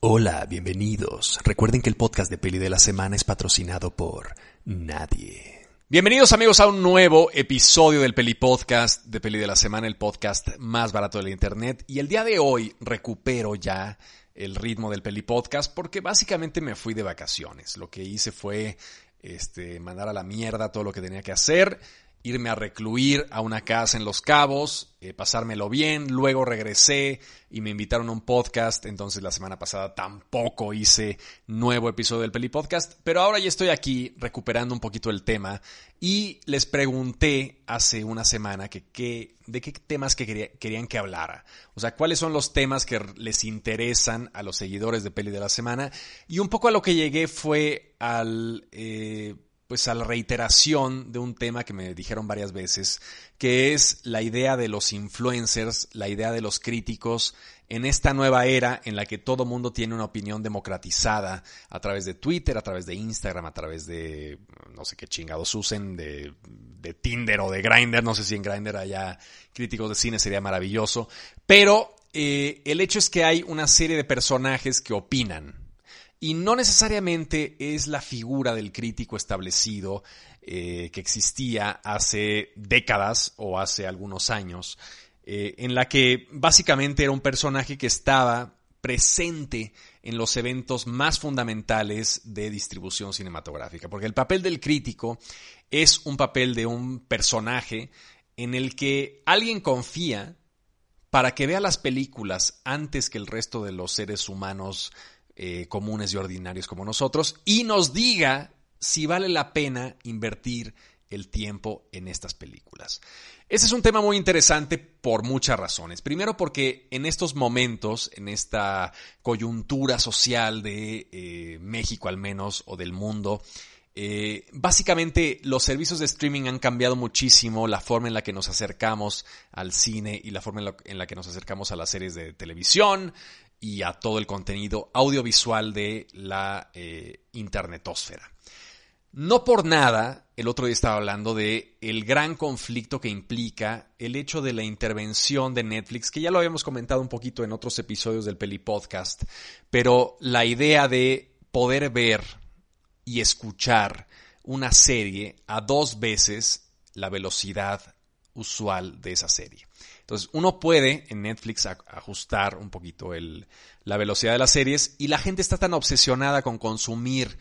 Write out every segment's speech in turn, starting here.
Hola, bienvenidos. Recuerden que el podcast de Peli de la Semana es patrocinado por nadie. Bienvenidos amigos a un nuevo episodio del Peli Podcast de Peli de la Semana, el podcast más barato de la internet. Y el día de hoy recupero ya el ritmo del Peli Podcast porque básicamente me fui de vacaciones. Lo que hice fue este, mandar a la mierda todo lo que tenía que hacer irme a recluir a una casa en Los Cabos, eh, pasármelo bien, luego regresé y me invitaron a un podcast, entonces la semana pasada tampoco hice nuevo episodio del Peli Podcast, pero ahora ya estoy aquí recuperando un poquito el tema y les pregunté hace una semana que, de qué temas que querían que hablara, o sea, cuáles son los temas que les interesan a los seguidores de Peli de la Semana y un poco a lo que llegué fue al... Eh, pues a la reiteración de un tema que me dijeron varias veces, que es la idea de los influencers, la idea de los críticos en esta nueva era en la que todo mundo tiene una opinión democratizada a través de Twitter, a través de Instagram, a través de no sé qué chingados usen, de, de Tinder o de Grindr, no sé si en Grindr haya críticos de cine, sería maravilloso, pero eh, el hecho es que hay una serie de personajes que opinan, y no necesariamente es la figura del crítico establecido eh, que existía hace décadas o hace algunos años, eh, en la que básicamente era un personaje que estaba presente en los eventos más fundamentales de distribución cinematográfica, porque el papel del crítico es un papel de un personaje en el que alguien confía para que vea las películas antes que el resto de los seres humanos eh, comunes y ordinarios como nosotros y nos diga si vale la pena invertir el tiempo en estas películas. Ese es un tema muy interesante por muchas razones. Primero porque en estos momentos, en esta coyuntura social de eh, México al menos o del mundo, eh, básicamente los servicios de streaming han cambiado muchísimo la forma en la que nos acercamos al cine y la forma en la que nos acercamos a las series de televisión, y a todo el contenido audiovisual de la eh, internetosfera. No por nada, el otro día estaba hablando de el gran conflicto que implica el hecho de la intervención de Netflix, que ya lo habíamos comentado un poquito en otros episodios del Peli Podcast, pero la idea de poder ver y escuchar una serie a dos veces la velocidad usual de esa serie. Entonces, uno puede en Netflix ajustar un poquito la velocidad de las series y la gente está tan obsesionada con consumir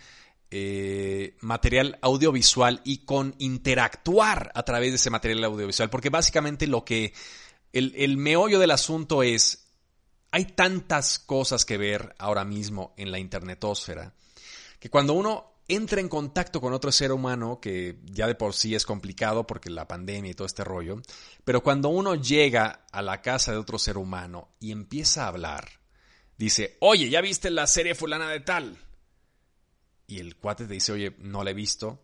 eh, material audiovisual y con interactuar a través de ese material audiovisual, porque básicamente lo que el, el meollo del asunto es, hay tantas cosas que ver ahora mismo en la internetosfera, que cuando uno entra en contacto con otro ser humano, que ya de por sí es complicado porque la pandemia y todo este rollo, pero cuando uno llega a la casa de otro ser humano y empieza a hablar, dice, oye, ¿ya viste la serie fulana de tal? Y el cuate te dice, oye, no la he visto.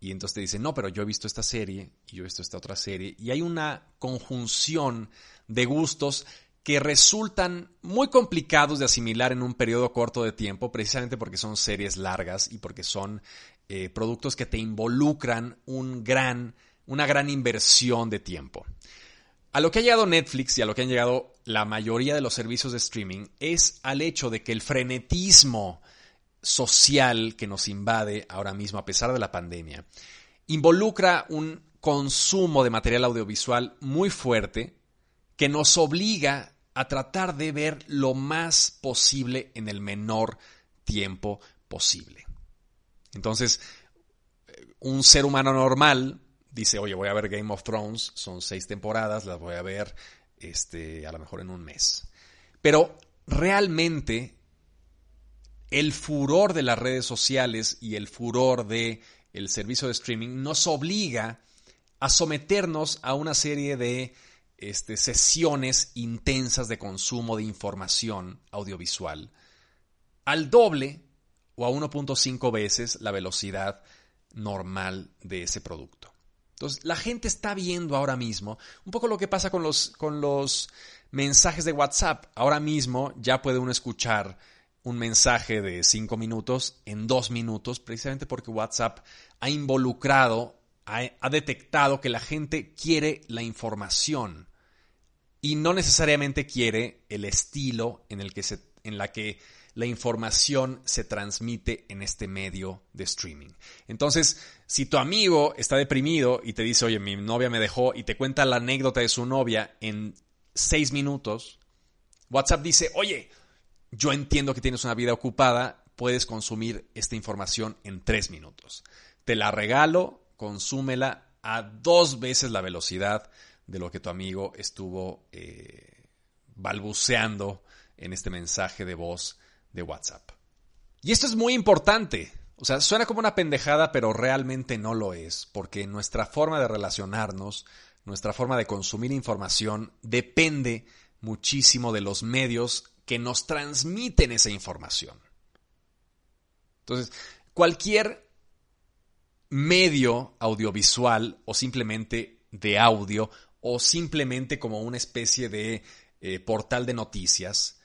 Y entonces te dice, no, pero yo he visto esta serie y yo he visto esta otra serie. Y hay una conjunción de gustos que resultan muy complicados de asimilar en un periodo corto de tiempo, precisamente porque son series largas y porque son eh, productos que te involucran un gran, una gran inversión de tiempo. A lo que ha llegado Netflix y a lo que han llegado la mayoría de los servicios de streaming es al hecho de que el frenetismo social que nos invade ahora mismo a pesar de la pandemia involucra un consumo de material audiovisual muy fuerte que nos obliga a tratar de ver lo más posible en el menor tiempo posible. Entonces, un ser humano normal dice, oye, voy a ver Game of Thrones, son seis temporadas, las voy a ver este, a lo mejor en un mes. Pero realmente el furor de las redes sociales y el furor de el servicio de streaming nos obliga a someternos a una serie de este, sesiones intensas de consumo de información audiovisual al doble o a 1.5 veces la velocidad normal de ese producto. Entonces, la gente está viendo ahora mismo un poco lo que pasa con los, con los mensajes de WhatsApp. Ahora mismo ya puede uno escuchar un mensaje de 5 minutos en 2 minutos, precisamente porque WhatsApp ha involucrado, ha detectado que la gente quiere la información y no necesariamente quiere el estilo en el que se en la que la información se transmite en este medio de streaming. Entonces, si tu amigo está deprimido y te dice, oye, mi novia me dejó y te cuenta la anécdota de su novia en seis minutos, WhatsApp dice, oye, yo entiendo que tienes una vida ocupada, puedes consumir esta información en tres minutos. Te la regalo, consúmela a dos veces la velocidad de lo que tu amigo estuvo eh, balbuceando en este mensaje de voz de WhatsApp. Y esto es muy importante. O sea, suena como una pendejada, pero realmente no lo es, porque nuestra forma de relacionarnos, nuestra forma de consumir información, depende muchísimo de los medios que nos transmiten esa información. Entonces, cualquier medio audiovisual o simplemente de audio o simplemente como una especie de eh, portal de noticias,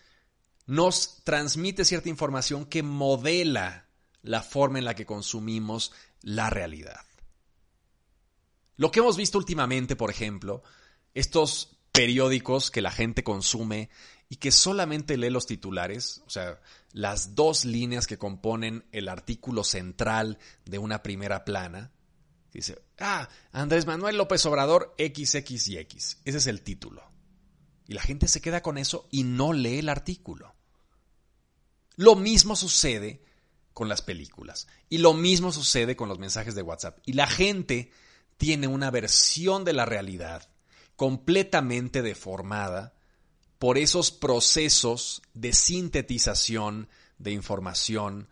nos transmite cierta información que modela la forma en la que consumimos la realidad. Lo que hemos visto últimamente, por ejemplo, estos periódicos que la gente consume y que solamente lee los titulares, o sea, las dos líneas que componen el artículo central de una primera plana, dice, ah, Andrés Manuel López Obrador XX X. Ese es el título. Y la gente se queda con eso y no lee el artículo. Lo mismo sucede con las películas. Y lo mismo sucede con los mensajes de WhatsApp. Y la gente tiene una versión de la realidad completamente deformada por esos procesos de sintetización de información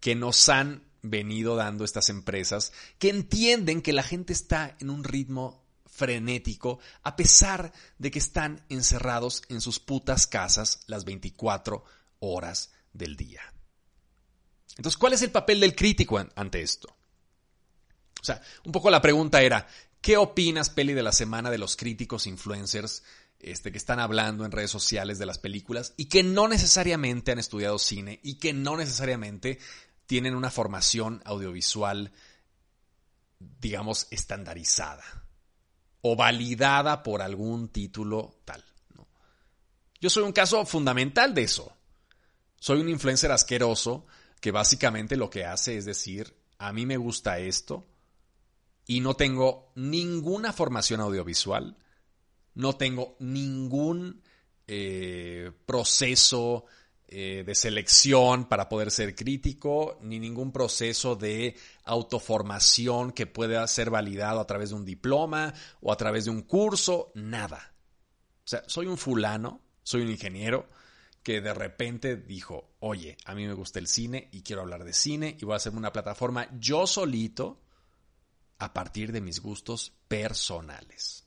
que nos han venido dando estas empresas, que entienden que la gente está en un ritmo frenético a pesar de que están encerrados en sus putas casas las 24 horas del día. Entonces, ¿cuál es el papel del crítico ante esto? O sea, un poco la pregunta era, ¿qué opinas, Peli, de la semana de los críticos influencers este, que están hablando en redes sociales de las películas y que no necesariamente han estudiado cine y que no necesariamente tienen una formación audiovisual, digamos, estandarizada o validada por algún título tal? Yo soy un caso fundamental de eso. Soy un influencer asqueroso que básicamente lo que hace es decir, a mí me gusta esto y no tengo ninguna formación audiovisual, no tengo ningún eh, proceso eh, de selección para poder ser crítico, ni ningún proceso de autoformación que pueda ser validado a través de un diploma o a través de un curso, nada. O sea, soy un fulano, soy un ingeniero, que de repente dijo, oye, a mí me gusta el cine y quiero hablar de cine y voy a hacerme una plataforma yo solito a partir de mis gustos personales.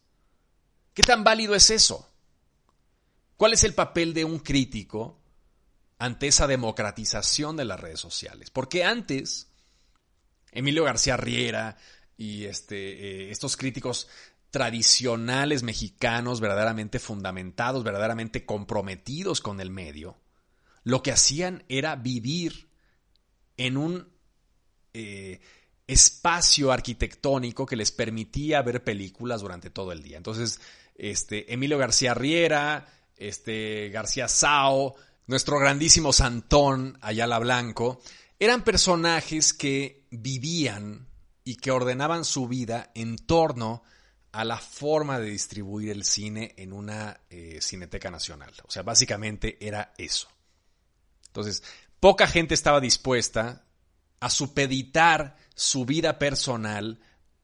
¿Qué tan válido es eso? ¿Cuál es el papel de un crítico ante esa democratización de las redes sociales? Porque antes, Emilio García Riera y este, eh, estos críticos tradicionales mexicanos verdaderamente fundamentados, verdaderamente comprometidos con el medio, lo que hacían era vivir en un eh, espacio arquitectónico que les permitía ver películas durante todo el día. Entonces, este, Emilio García Riera, este, García Sao, nuestro grandísimo Santón Ayala Blanco, eran personajes que vivían y que ordenaban su vida en torno a la forma de distribuir el cine en una eh, cineteca nacional. O sea, básicamente era eso. Entonces, poca gente estaba dispuesta a supeditar su vida personal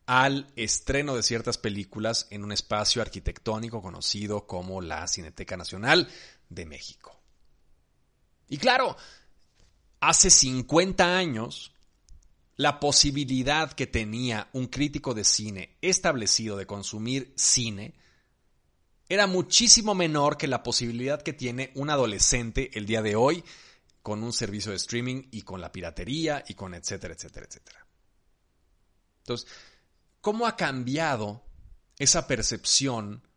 al estreno de ciertas películas en un espacio arquitectónico conocido como la Cineteca Nacional de México. Y claro, hace 50 años la posibilidad que tenía un crítico de cine establecido de consumir cine era muchísimo menor que la posibilidad que tiene un adolescente el día de hoy con un servicio de streaming y con la piratería y con etcétera, etcétera, etcétera. Entonces, ¿cómo ha cambiado esa percepción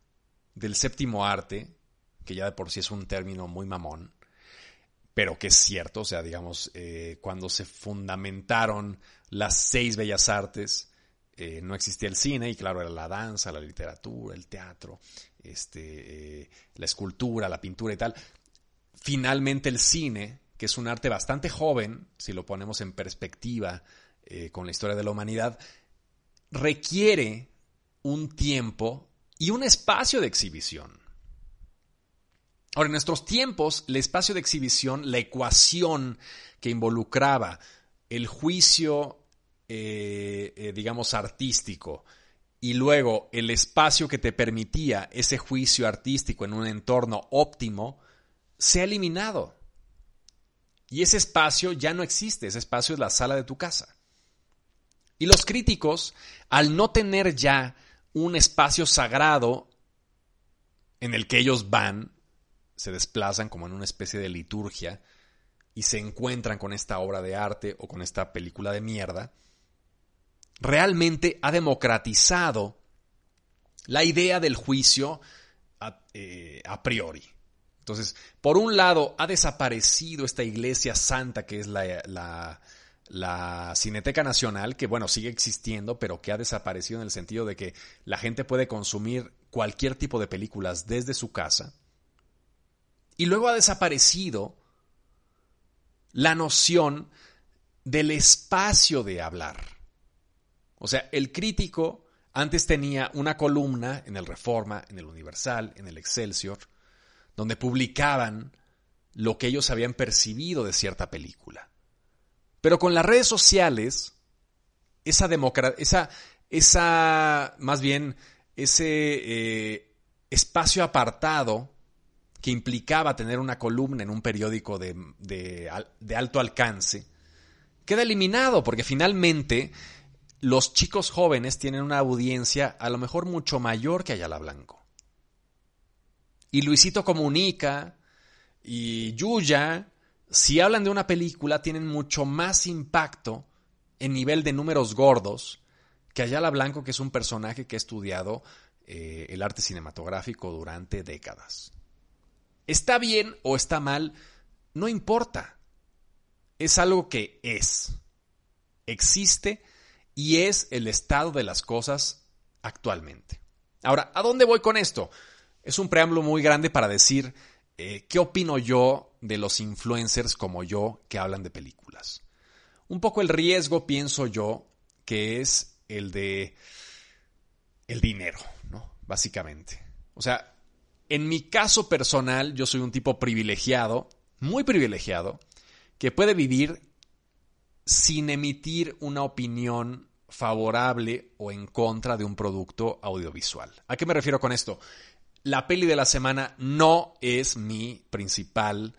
del séptimo arte, que ya de por sí es un término muy mamón, pero que es cierto, o sea, digamos, eh, cuando se fundamentaron las seis bellas artes, eh, no existía el cine y claro, era la danza, la literatura, el teatro, este, eh, la escultura, la pintura y tal. finalmente el cine, que es un arte bastante joven, si lo ponemos en perspectiva con la historia de la humanidad, requiere un tiempo y un espacio de exhibición. Ahora, en nuestros tiempos, el espacio de exhibición, la ecuación que involucraba el juicio, eh, eh, digamos, artístico, y luego el espacio que te permitía ese juicio artístico en un entorno óptimo, se ha eliminado. Y ese espacio ya no existe, ese espacio es la sala de tu casa. Y los críticos, al no tener ya un espacio sagrado en el que ellos van, se desplazan como en una especie de liturgia y se encuentran con esta obra de arte o con esta película de mierda, realmente ha democratizado la idea del juicio a, eh, priori. Entonces, por un lado, ha desaparecido esta iglesia santa que es la, la, Cineteca Nacional, que bueno, sigue existiendo, pero que ha desaparecido en el sentido de que la gente puede consumir cualquier tipo de películas desde su casa. Y luego ha desaparecido la noción del espacio de hablar. O sea, el crítico antes tenía una columna en el Reforma, en el Universal, en el Excelsior, donde publicaban lo que ellos habían percibido de cierta película. Pero con las redes sociales, esa esa, esa, más bien, ese eh, espacio apartado que implicaba tener una columna en un periódico de, alto alcance, queda eliminado porque finalmente los chicos jóvenes tienen una audiencia a lo mejor mucho mayor que Ayala Blanco. Y Luisito Comunica y Yuya, si hablan de una película, tienen mucho más impacto en nivel de números gordos que Ayala Blanco, que es un personaje que ha estudiado eh, el arte cinematográfico durante décadas. ¿Está bien o está mal? No importa. Es algo que es. Existe y es el estado de las cosas actualmente. Ahora, ¿a dónde voy con esto? Es un preámbulo muy grande para decir eh, qué opino yo de los influencers como yo que hablan de películas. Un poco el riesgo, pienso yo, que es el de el dinero, ¿no? Básicamente. O sea, en mi caso personal, yo soy un tipo privilegiado, muy privilegiado, que puede vivir sin emitir una opinión favorable o en contra de un producto audiovisual. ¿A qué me refiero con esto? La peli de la semana no es mi principal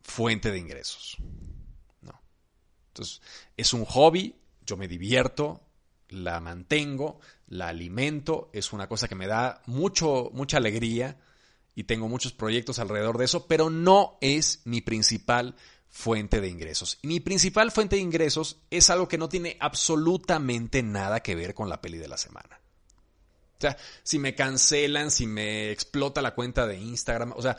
fuente de ingresos. No. Entonces, es un hobby, yo me divierto, la mantengo, la alimento, es una cosa que me da mucho, mucha alegría y tengo muchos proyectos alrededor de eso, pero no es mi principal fuente de ingresos. Y mi principal fuente de ingresos es algo que no tiene absolutamente nada que ver con la peli de la semana. O sea, si me cancelan, si me explota la cuenta de Instagram, o sea,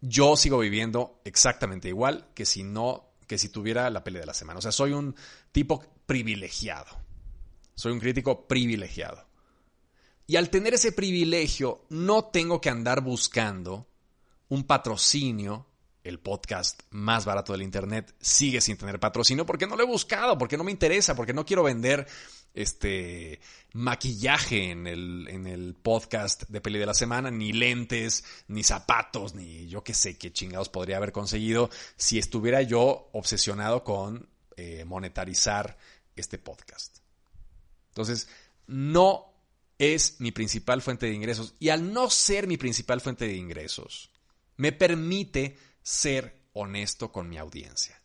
yo sigo viviendo exactamente igual que si no, que si tuviera la peli de la semana. O sea, soy un tipo privilegiado. Soy un crítico privilegiado. Y al tener ese privilegio, no tengo que andar buscando un patrocinio el podcast más barato del Internet sigue sin tener patrocinio porque no lo he buscado, porque no me interesa, porque no quiero vender este maquillaje en el, en el podcast de peli de la semana, ni lentes, ni zapatos, ni yo qué sé qué chingados podría haber conseguido si estuviera yo obsesionado con eh, monetarizar este podcast. Entonces, no es mi principal fuente de ingresos y al no ser mi principal fuente de ingresos, me permite ser honesto con mi audiencia.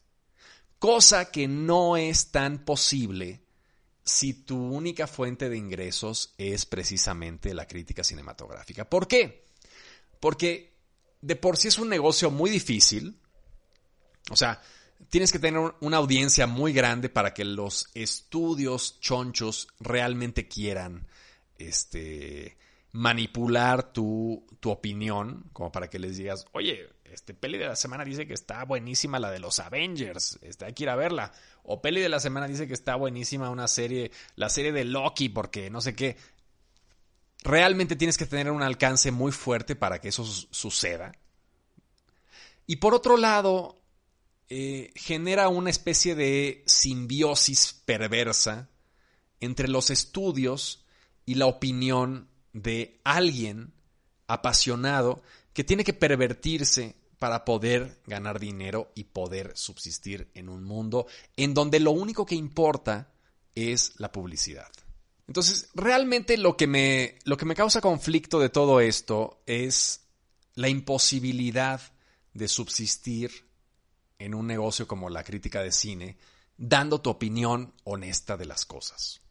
Cosa que no es tan posible si tu única fuente de ingresos es precisamente la crítica cinematográfica. ¿Por qué? Porque de por sí es un negocio muy difícil. O sea, tienes que tener una audiencia muy grande para que los estudios chonchos realmente quieran este, manipular tu, tu opinión, como para que les digas, oye, este, peli de la semana dice que está buenísima la de los Avengers, este, hay que ir a verla. O peli de la semana dice que está buenísima una serie, la serie de Loki, porque no sé qué. Realmente tienes que tener un alcance muy fuerte para que eso suceda. Y por otro lado, eh, genera una especie de simbiosis perversa entre los estudios y la opinión de alguien apasionado que tiene que pervertirse para poder ganar dinero y poder subsistir en un mundo en donde lo único que importa es la publicidad. Entonces, realmente lo que me, lo que me causa conflicto de todo esto es la imposibilidad de subsistir en un negocio como la crítica de cine, dando tu opinión honesta de las cosas.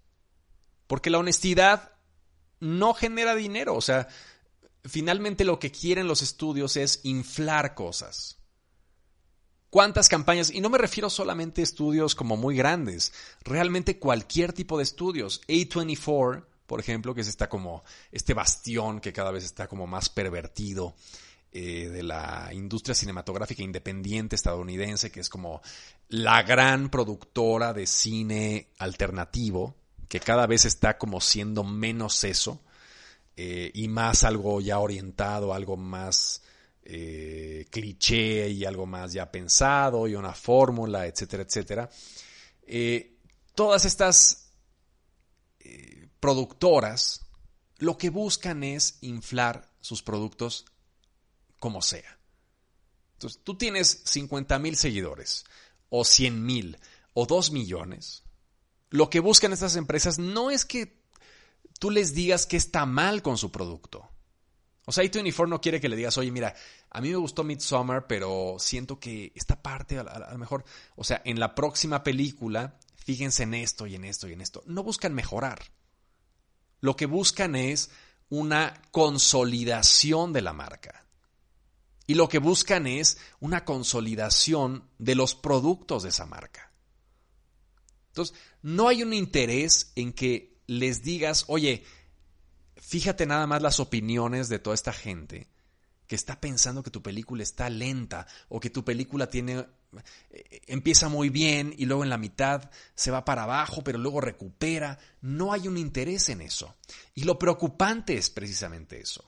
Porque la honestidad no genera dinero, o sea, finalmente lo que quieren los estudios es inflar cosas. ¿Cuántas campañas? Y no me refiero solamente a estudios como muy grandes, realmente cualquier tipo de estudios. A24, por ejemplo, que es como este bastión que cada vez está como más pervertido eh, de la industria cinematográfica independiente estadounidense, que es como la gran productora de cine alternativo, que cada vez está como siendo menos eso eh, y más algo ya orientado, algo más eh, cliché y algo más ya pensado y una fórmula, etcétera, etcétera. Eh, todas estas productoras lo que buscan es inflar sus productos como sea. Entonces, tú tienes 50 mil seguidores, o 100 mil, o 2 millones. Lo que buscan estas empresas no es que tú les digas que está mal con su producto. O sea, A24 no quiere que le digas, oye, mira, a mí me gustó Midsommar, pero siento que esta parte, a, lo mejor, o sea, en la próxima película, fíjense en esto y en esto y en esto. No buscan mejorar. Lo que buscan es una consolidación de la marca. Y lo que buscan es una consolidación de los productos de esa marca. Entonces, no hay un interés en que les digas, oye, fíjate nada más las opiniones de toda esta gente que está pensando que tu película está lenta o que tu película tiene eh, empieza muy bien y luego en la mitad se va para abajo, pero luego recupera. No hay un interés en eso. Y lo preocupante es precisamente eso.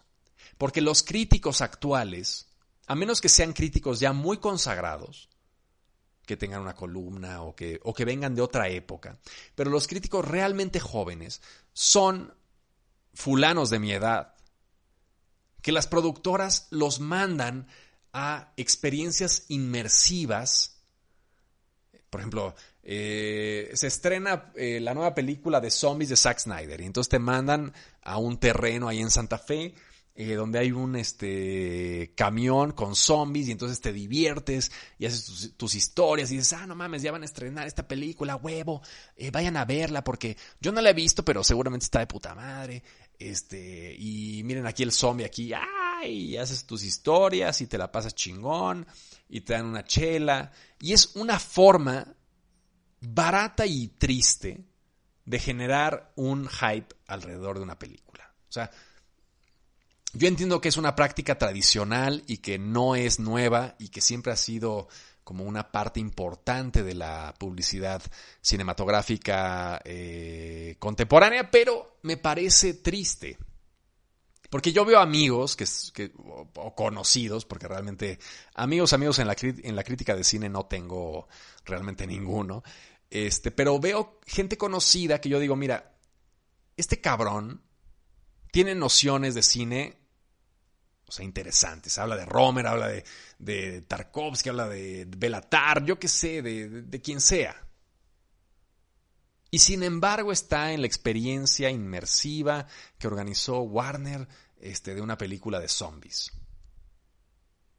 Porque los críticos actuales, a menos que sean críticos ya muy consagrados, que tengan una columna o que, o que vengan de otra época. Pero los críticos realmente jóvenes son fulanos de mi edad, que las productoras los mandan a experiencias inmersivas. Por ejemplo, eh, se estrena eh, la nueva película de zombies de Zack Snyder y entonces te mandan a un terreno ahí en Santa Fe eh, donde hay un este, camión con zombies y entonces te diviertes y haces tus, historias y dices, ah, no mames, ya van a estrenar esta película, huevo, eh, vayan a verla porque yo no la he visto, pero seguramente está de puta madre. Este, y miren aquí el zombie aquí, ay, y haces tus historias y te la pasas chingón y te dan una chela. Y es una forma barata y triste de generar un hype alrededor de una película. O sea, yo entiendo que es una práctica tradicional y que no es nueva y que siempre ha sido como una parte importante de la publicidad cinematográfica eh, contemporánea, pero me parece triste. Porque yo veo amigos que, o, conocidos, porque realmente amigos, amigos en la, en la crítica de cine no tengo realmente ninguno, este, pero veo gente conocida que yo digo, mira, este cabrón tiene nociones de cine o sea, interesantes. Habla de Romer, habla de, de Tarkovsky, habla de Belatar, yo qué sé, de, de, quien sea. Y sin embargo está en la experiencia inmersiva que organizó Warner este, de una película de zombies.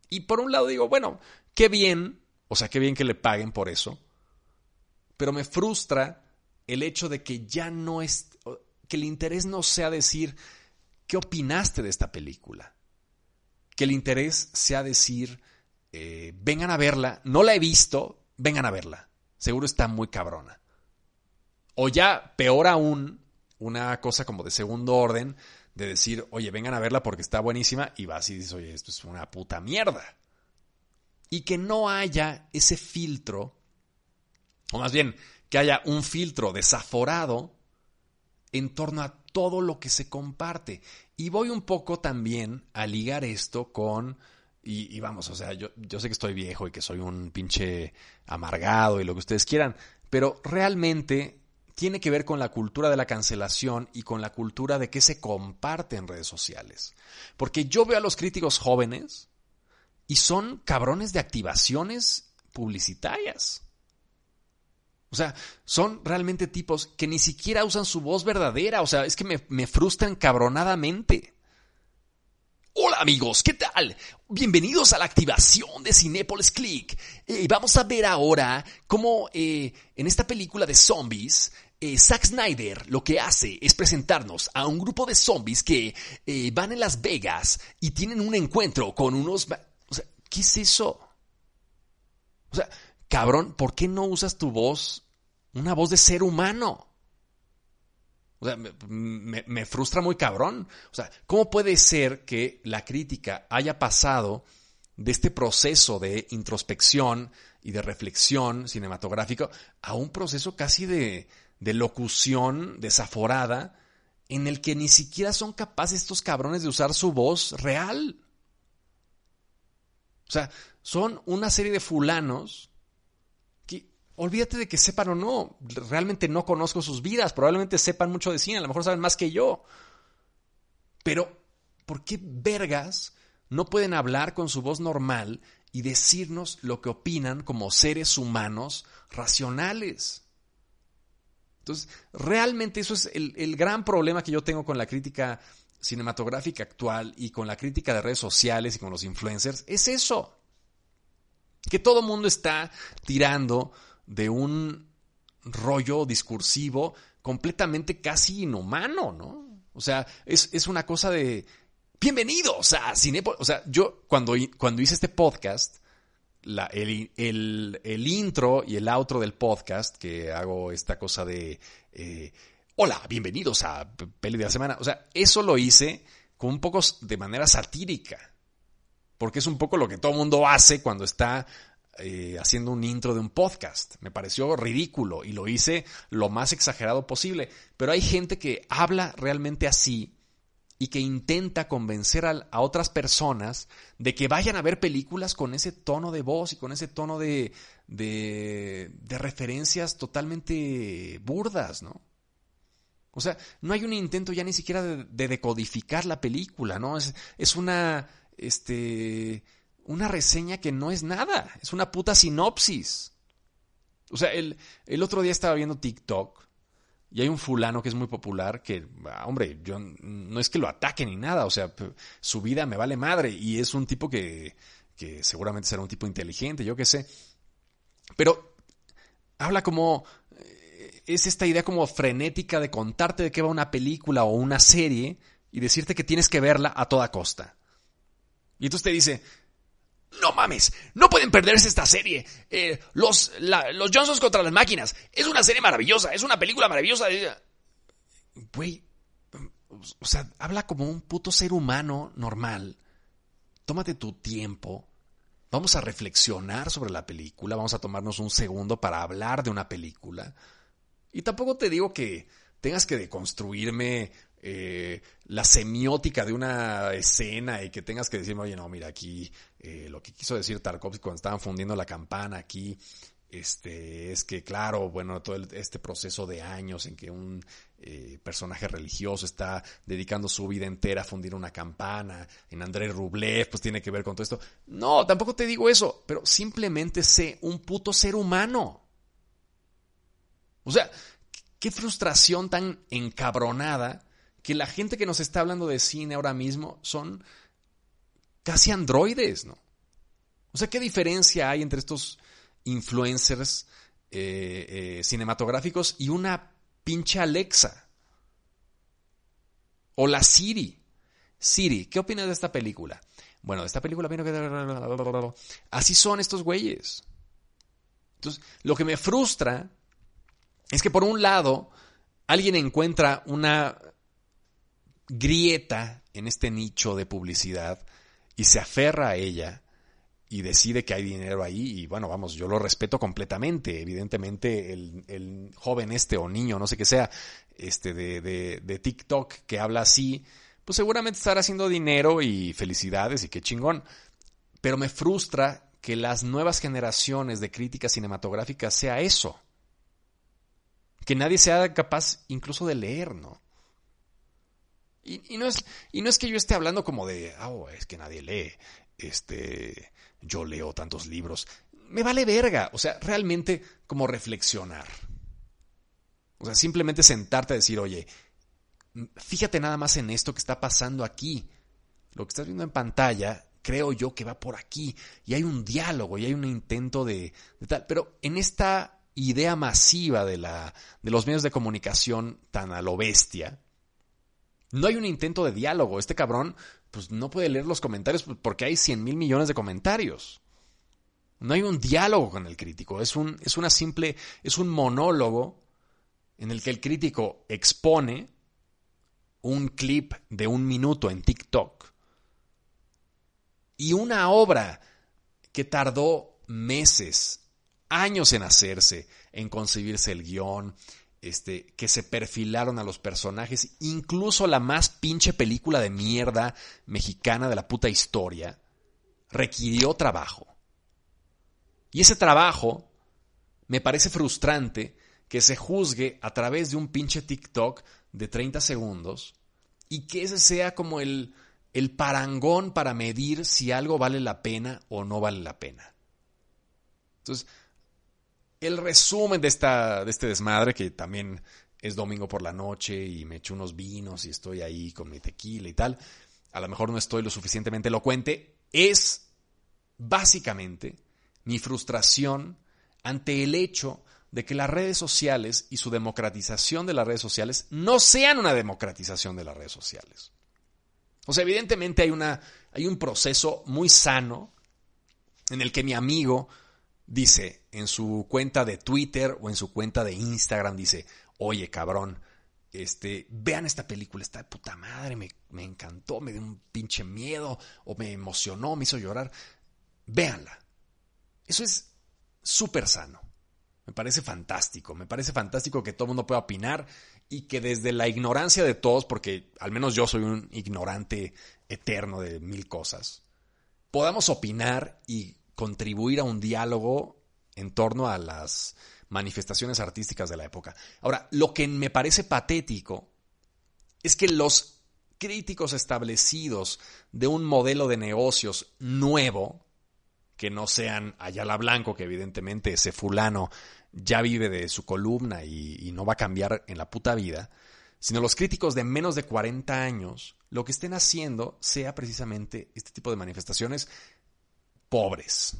Y por un lado digo, bueno, qué bien, o sea, qué bien que le paguen por eso, pero me frustra el hecho de que ya no es, que el interés no sea decir, ¿qué opinaste de esta película? Que el interés sea decir, eh, vengan a verla, no la he visto, vengan a verla. Seguro está muy cabrona. O ya, peor aún, una cosa como de segundo orden, de decir, oye, vengan a verla porque está buenísima, y vas y dices, oye, esto es una puta mierda. Y que no haya ese filtro, o más bien, que haya un filtro desaforado en torno a todo lo que se comparte. Y voy un poco también a ligar esto con y, vamos, o sea, yo, yo sé que estoy viejo y que soy un pinche amargado y lo que ustedes quieran, pero realmente tiene que ver con la cultura de la cancelación y con la cultura de qué se comparte en redes sociales. Porque yo veo a los críticos jóvenes y son cabrones de activaciones publicitarias. O sea, son realmente tipos que ni siquiera usan su voz verdadera. O sea, es que me, me frustran cabronadamente. Hola amigos, ¿qué tal? Bienvenidos a la activación de Cinepolis Click. Eh, vamos a ver ahora cómo eh, en esta película de zombies, eh, Zack Snyder lo que hace es presentarnos a un grupo de zombies que van en Las Vegas y tienen un encuentro con unos... O sea, ¿qué es eso? O sea, cabrón, ¿por qué no usas tu voz, una voz de ser humano? O sea, me, frustra muy cabrón. O sea, ¿cómo puede ser que la crítica haya pasado de este proceso de introspección y de reflexión cinematográfico a un proceso casi de, de locución desaforada en el que ni siquiera son capaces estos cabrones de usar su voz real? O sea, son una serie de fulanos olvídate de que sepan o no. Realmente no conozco sus vidas. Probablemente sepan mucho de cine. A lo mejor saben más que yo. Pero, ¿por qué vergas no pueden hablar con su voz normal y decirnos lo que opinan como seres humanos racionales? Entonces, realmente eso es el, el gran problema que yo tengo con la crítica cinematográfica actual y con la crítica de redes sociales y con los influencers. Es eso. Que todo mundo está tirando de un rollo discursivo completamente casi inhumano, ¿no? O sea, es, una cosa de bienvenidos a Cinepolis. O sea, yo cuando, cuando hice este podcast, la, el, el, intro y el outro del podcast, que hago esta cosa de eh, hola, bienvenidos a Peli de la Semana. O sea, eso lo hice con un poco de manera satírica. Porque es un poco lo que todo mundo hace cuando está eh, haciendo un intro de un podcast. Me pareció ridículo y lo hice lo más exagerado posible. Pero hay gente que habla realmente así y que intenta convencer a, otras personas de que vayan a ver películas con ese tono de voz y con ese tono de, de, referencias totalmente burdas, ¿no? O sea, no hay un intento ya ni siquiera de, de decodificar la película, ¿no? Es, es una, este, una reseña que no es nada, es una puta sinopsis. O sea, el, el otro día estaba viendo TikTok y hay un fulano que es muy popular que, ah, hombre, yo no es que lo ataque ni nada, o sea, su vida me vale madre y es un tipo que, que seguramente será un tipo inteligente, yo qué sé. Pero habla como, eh, es esta idea como frenética de contarte de qué va una película o una serie y decirte que tienes que verla a toda costa. Y entonces te dice, no mames, no pueden perderse esta serie. Eh, los, los Johnsons contra las máquinas. Es una serie maravillosa, es una película maravillosa. Güey, o sea, habla como un puto ser humano normal. Tómate tu tiempo. Vamos a reflexionar sobre la película. Vamos a tomarnos un segundo para hablar de una película. Y tampoco te digo que tengas que deconstruirme eh, la semiótica de una escena y que tengas que decirme, oye, no, mira, aquí eh, lo que quiso decir Tarkovsky cuando estaban fundiendo la campana aquí, este, es que claro, bueno, todo este proceso de años en que un eh, personaje religioso está dedicando su vida entera a fundir una campana, en Andrés Rublev, pues tiene que ver con todo esto. No, tampoco te digo eso, pero simplemente sé un puto ser humano. O sea, qué frustración tan encabronada que la gente que nos está hablando de cine ahora mismo son casi androides, ¿no? O sea, ¿qué diferencia hay entre estos influencers eh, eh, cinematográficos y una pinche Alexa? O la Siri. Siri, ¿qué opinas de esta película? Bueno, de esta película vino que... Así son estos güeyes. Entonces, lo que me frustra es que por un lado alguien encuentra una grieta en este nicho de publicidad y se aferra a ella y decide que hay dinero ahí y bueno, vamos, yo lo respeto completamente. Evidentemente el, joven este o niño, no sé qué sea, este de, de, de TikTok que habla así, pues seguramente estará haciendo dinero y felicidades y qué chingón. Pero me frustra que las nuevas generaciones de crítica cinematográfica sea eso. Que nadie sea capaz incluso de leer, ¿no? Y, no es, y no es que yo esté hablando como de, oh, es que nadie lee, este, yo leo tantos libros. Me vale verga, o sea, realmente como reflexionar. O sea, simplemente sentarte a decir, oye, fíjate nada más en esto que está pasando aquí. Lo que estás viendo en pantalla, creo yo que va por aquí. Y hay un diálogo y hay un intento de, tal. Pero en esta idea masiva de, la, de los medios de comunicación tan a lo bestia, no hay un intento de diálogo. Este cabrón, pues no puede leer los comentarios porque hay 100 mil millones de comentarios. No hay un diálogo con el crítico. Es, un, es una simple, es un monólogo en el que el crítico expone un clip de un minuto en TikTok y una obra que tardó meses, años en hacerse, en concebirse el guion, este, que se perfilaron a los personajes, incluso la más pinche película de mierda mexicana de la puta historia, requirió trabajo. Y ese trabajo me parece frustrante que se juzgue a través de un pinche TikTok de 30 segundos y que ese sea como el, el parangón para medir si algo vale la pena o no vale la pena. Entonces, el resumen de, esta, de este desmadre, que también es domingo por la noche y me echo unos vinos y estoy ahí con mi tequila y tal, a lo mejor no estoy lo suficientemente elocuente, es básicamente mi frustración ante el hecho de que las redes sociales y su democratización de las redes sociales no sean una democratización de las redes sociales. O sea, evidentemente hay, una, hay un proceso muy sano en el que mi amigo dice en su cuenta de Twitter o en su cuenta de Instagram, dice, oye cabrón, este, vean esta película, está de puta madre, me, me encantó, me dio un pinche miedo o me emocionó, me hizo llorar. Véanla. Eso es súper sano. Me parece fantástico, me parece fantástico que todo el mundo pueda opinar y que desde la ignorancia de todos, porque al menos yo soy un ignorante eterno de mil cosas, podamos opinar y contribuir a un diálogo en torno a las manifestaciones artísticas de la época. Ahora, lo que me parece patético es que los críticos establecidos de un modelo de negocios nuevo, que no sean Ayala Blanco, que evidentemente ese fulano ya vive de su columna y, no va a cambiar en la puta vida, sino los críticos de menos de 40 años, lo que estén haciendo sea precisamente este tipo de manifestaciones pobres.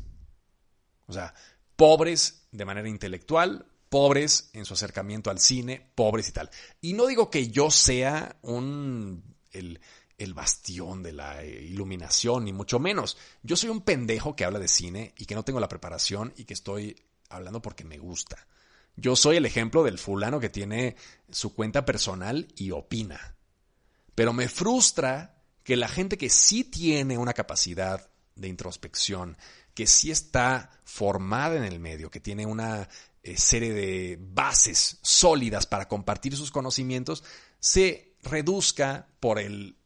O sea, pobres de manera intelectual, pobres en su acercamiento al cine, pobres y tal. Y no digo que yo sea un el, el, bastión de la iluminación, ni mucho menos. Yo soy un pendejo que habla de cine y que no tengo la preparación y que estoy hablando porque me gusta. Yo soy el ejemplo del fulano que tiene su cuenta personal y opina. Pero me frustra que la gente que sí tiene una capacidad de introspección, que sí está formada en el medio, que tiene una eh, serie de bases sólidas para compartir sus conocimientos, se reduzca por el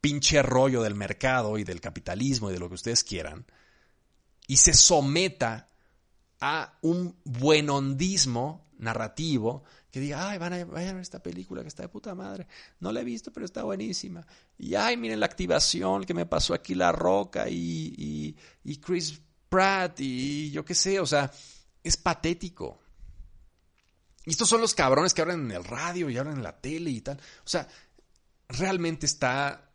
pinche rollo del mercado y del capitalismo y de lo que ustedes quieran, y se someta a un buenondismo narrativo que diga, ay, van a, vayan a ver esta película que está de puta madre. No la he visto, pero está buenísima. Y ay, miren la activación que me pasó aquí La Roca y, y, Chris Pratt y yo qué sé, o sea, es patético. Y estos son los cabrones que hablan en el radio y hablan en la tele y tal. O sea, realmente está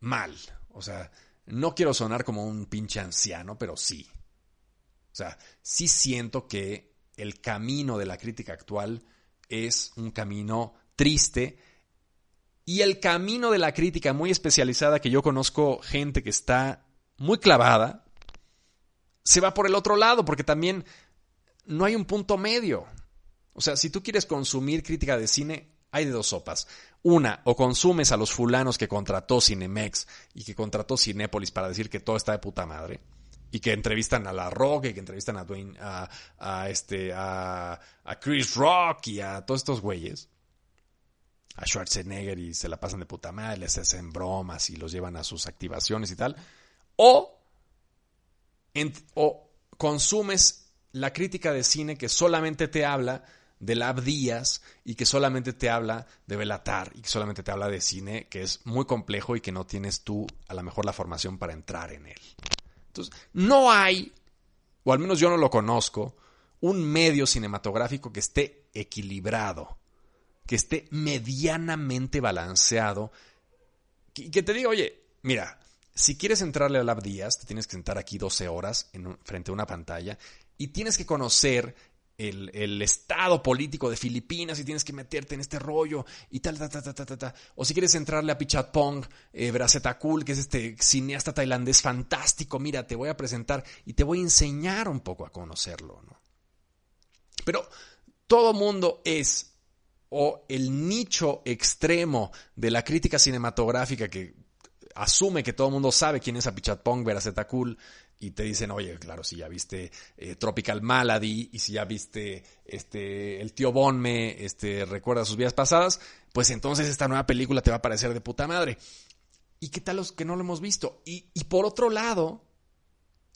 mal. O sea, no quiero sonar como un pinche anciano, pero sí. O sea, sí siento que el camino de la crítica actual es un camino triste y el camino de la crítica muy especializada que yo conozco gente que está muy clavada, se va por el otro lado porque también no hay un punto medio. O sea, si tú quieres consumir crítica de cine, hay de dos sopas. Una, o consumes a los fulanos que contrató Cinemex y que contrató Cinépolis para decir que todo está de puta madre y que entrevistan a La Rock y que entrevistan a Dwayne, a, este, a, Chris Rock y a todos estos güeyes. A Schwarzenegger y se la pasan de puta madre, les hacen bromas y los llevan a sus activaciones y tal. o, o consumes la crítica de cine que solamente te habla de Lab Díaz y que solamente te habla de Belatar y que solamente te habla de cine que es muy complejo y que no tienes tú a lo mejor la formación para entrar en él. Entonces, no hay, o al menos yo no lo conozco, un medio cinematográfico que esté equilibrado, que esté medianamente balanceado, y que te diga, oye, mira, si quieres entrarle a Lab te tienes que sentar aquí 12 horas en frente a una pantalla y tienes que conocer el, estado político de Filipinas y tienes que meterte en este rollo y tal, tal, tal, tal, tal, tal. O si quieres entrarle a Pichatpong, eh, que es este cineasta tailandés fantástico, mira, te voy a presentar y te voy a enseñar un poco a conocerlo, ¿no? Pero todo mundo es o el nicho extremo de la crítica cinematográfica que asume que todo el mundo sabe quién es Apichatpong, Cool, y te dicen, oye, claro, si ya viste eh, Tropical Malady y si ya viste este, el tío Bonme, este, recuerda sus vidas pasadas, pues entonces esta nueva película te va a parecer de puta madre. ¿Y qué tal los que no lo hemos visto? Y, y por otro lado,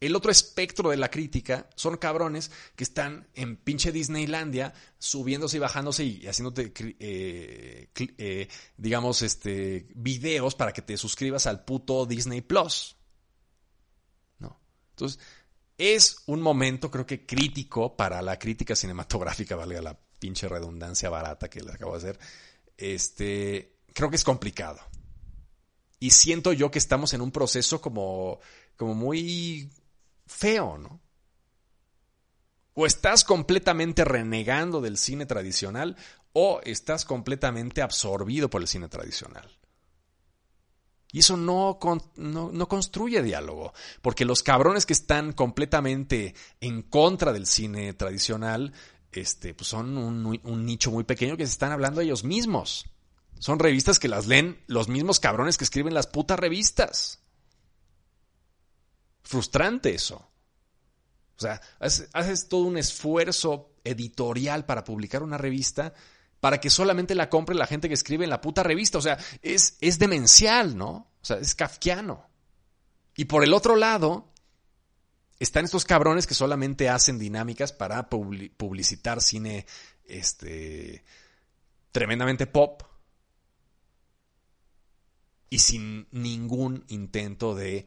el otro espectro de la crítica son cabrones que están en pinche Disneylandia subiéndose y bajándose y haciéndote, eh, eh, digamos, este, videos para que te suscribas al puto Disney Plus. Entonces, es un momento, creo que crítico para la crítica cinematográfica, valga la pinche redundancia barata que le acabo de hacer. Este, creo que es complicado. Y siento yo que estamos en un proceso como, como muy feo, ¿no? O estás completamente renegando del cine tradicional o estás completamente absorbido por el cine tradicional. Y eso no, no, construye diálogo, porque los cabrones que están completamente en contra del cine tradicional, este, pues son un nicho muy pequeño que se están hablando ellos mismos. Son revistas que las leen los mismos cabrones que escriben las putas revistas. Frustrante eso. O sea, haces, todo un esfuerzo editorial para publicar una revista para que solamente la compre la gente que escribe en la puta revista. O sea, es, es demencial, ¿no? O sea, es kafkiano. Y por el otro lado, están estos cabrones que solamente hacen dinámicas para publicitar cine este, tremendamente pop y sin ningún intento de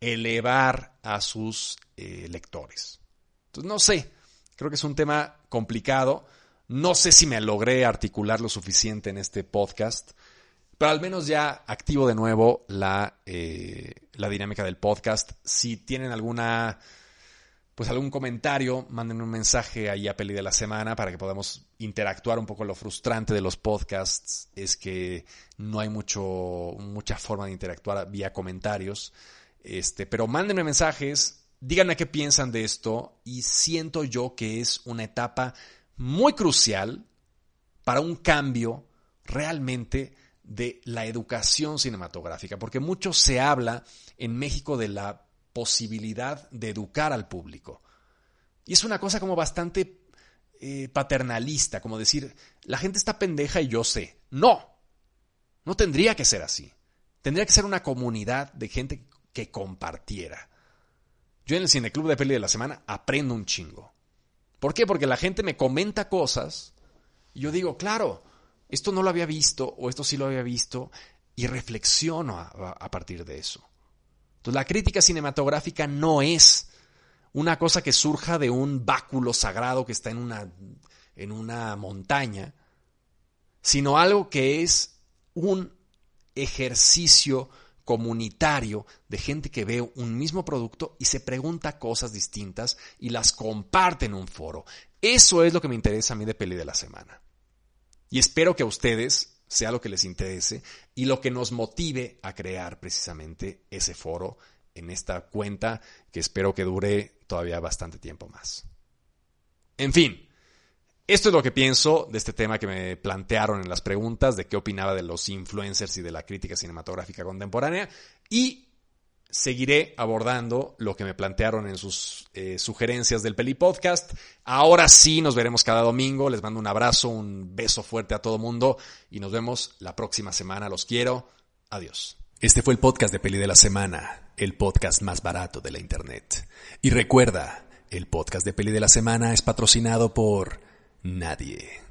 elevar a sus eh, lectores. Entonces, no sé, creo que es un tema complicado. No sé si me logré articular lo suficiente en este podcast, pero al menos ya activo de nuevo la, eh, la dinámica del podcast. Si tienen alguna, pues algún comentario, manden un mensaje ahí a Peli de la Semana para que podamos interactuar un poco. Lo frustrante de los podcasts es que no hay mucho, mucha forma de interactuar vía comentarios. Este, pero mándenme mensajes, díganme qué piensan de esto y siento yo que es una etapa muy crucial para un cambio realmente de la educación cinematográfica, porque mucho se habla en México de la posibilidad de educar al público. Y es una cosa como bastante eh, paternalista, como decir, la gente está pendeja y yo sé. No, no tendría que ser así. Tendría que ser una comunidad de gente que compartiera. Yo en el Cineclub de Peli de la Semana aprendo un chingo. ¿Por qué? Porque la gente me comenta cosas y yo digo, claro, esto no lo había visto o esto sí lo había visto y reflexiono a, partir de eso. Entonces la crítica cinematográfica no es una cosa que surja de un báculo sagrado que está en una, en una montaña, sino algo que es un ejercicio comunitario de gente que ve un mismo producto y se pregunta cosas distintas y las comparte en un foro. Eso es lo que me interesa a mí de Peli de la Semana. Y espero que a ustedes sea lo que les interese y lo que nos motive a crear precisamente ese foro en esta cuenta que espero que dure todavía bastante tiempo más. En fin, esto es lo que pienso de este tema que me plantearon en las preguntas, de qué opinaba de los influencers y de la crítica cinematográfica contemporánea. Y seguiré abordando lo que me plantearon en sus eh, sugerencias del Peli Podcast. Ahora sí, nos veremos cada domingo. Les mando un abrazo, un beso fuerte a todo mundo y nos vemos la próxima semana. Los quiero. Adiós. Este fue el podcast de Peli de la Semana, el podcast más barato de la Internet. Y recuerda, el podcast de Peli de la Semana es patrocinado por nadie.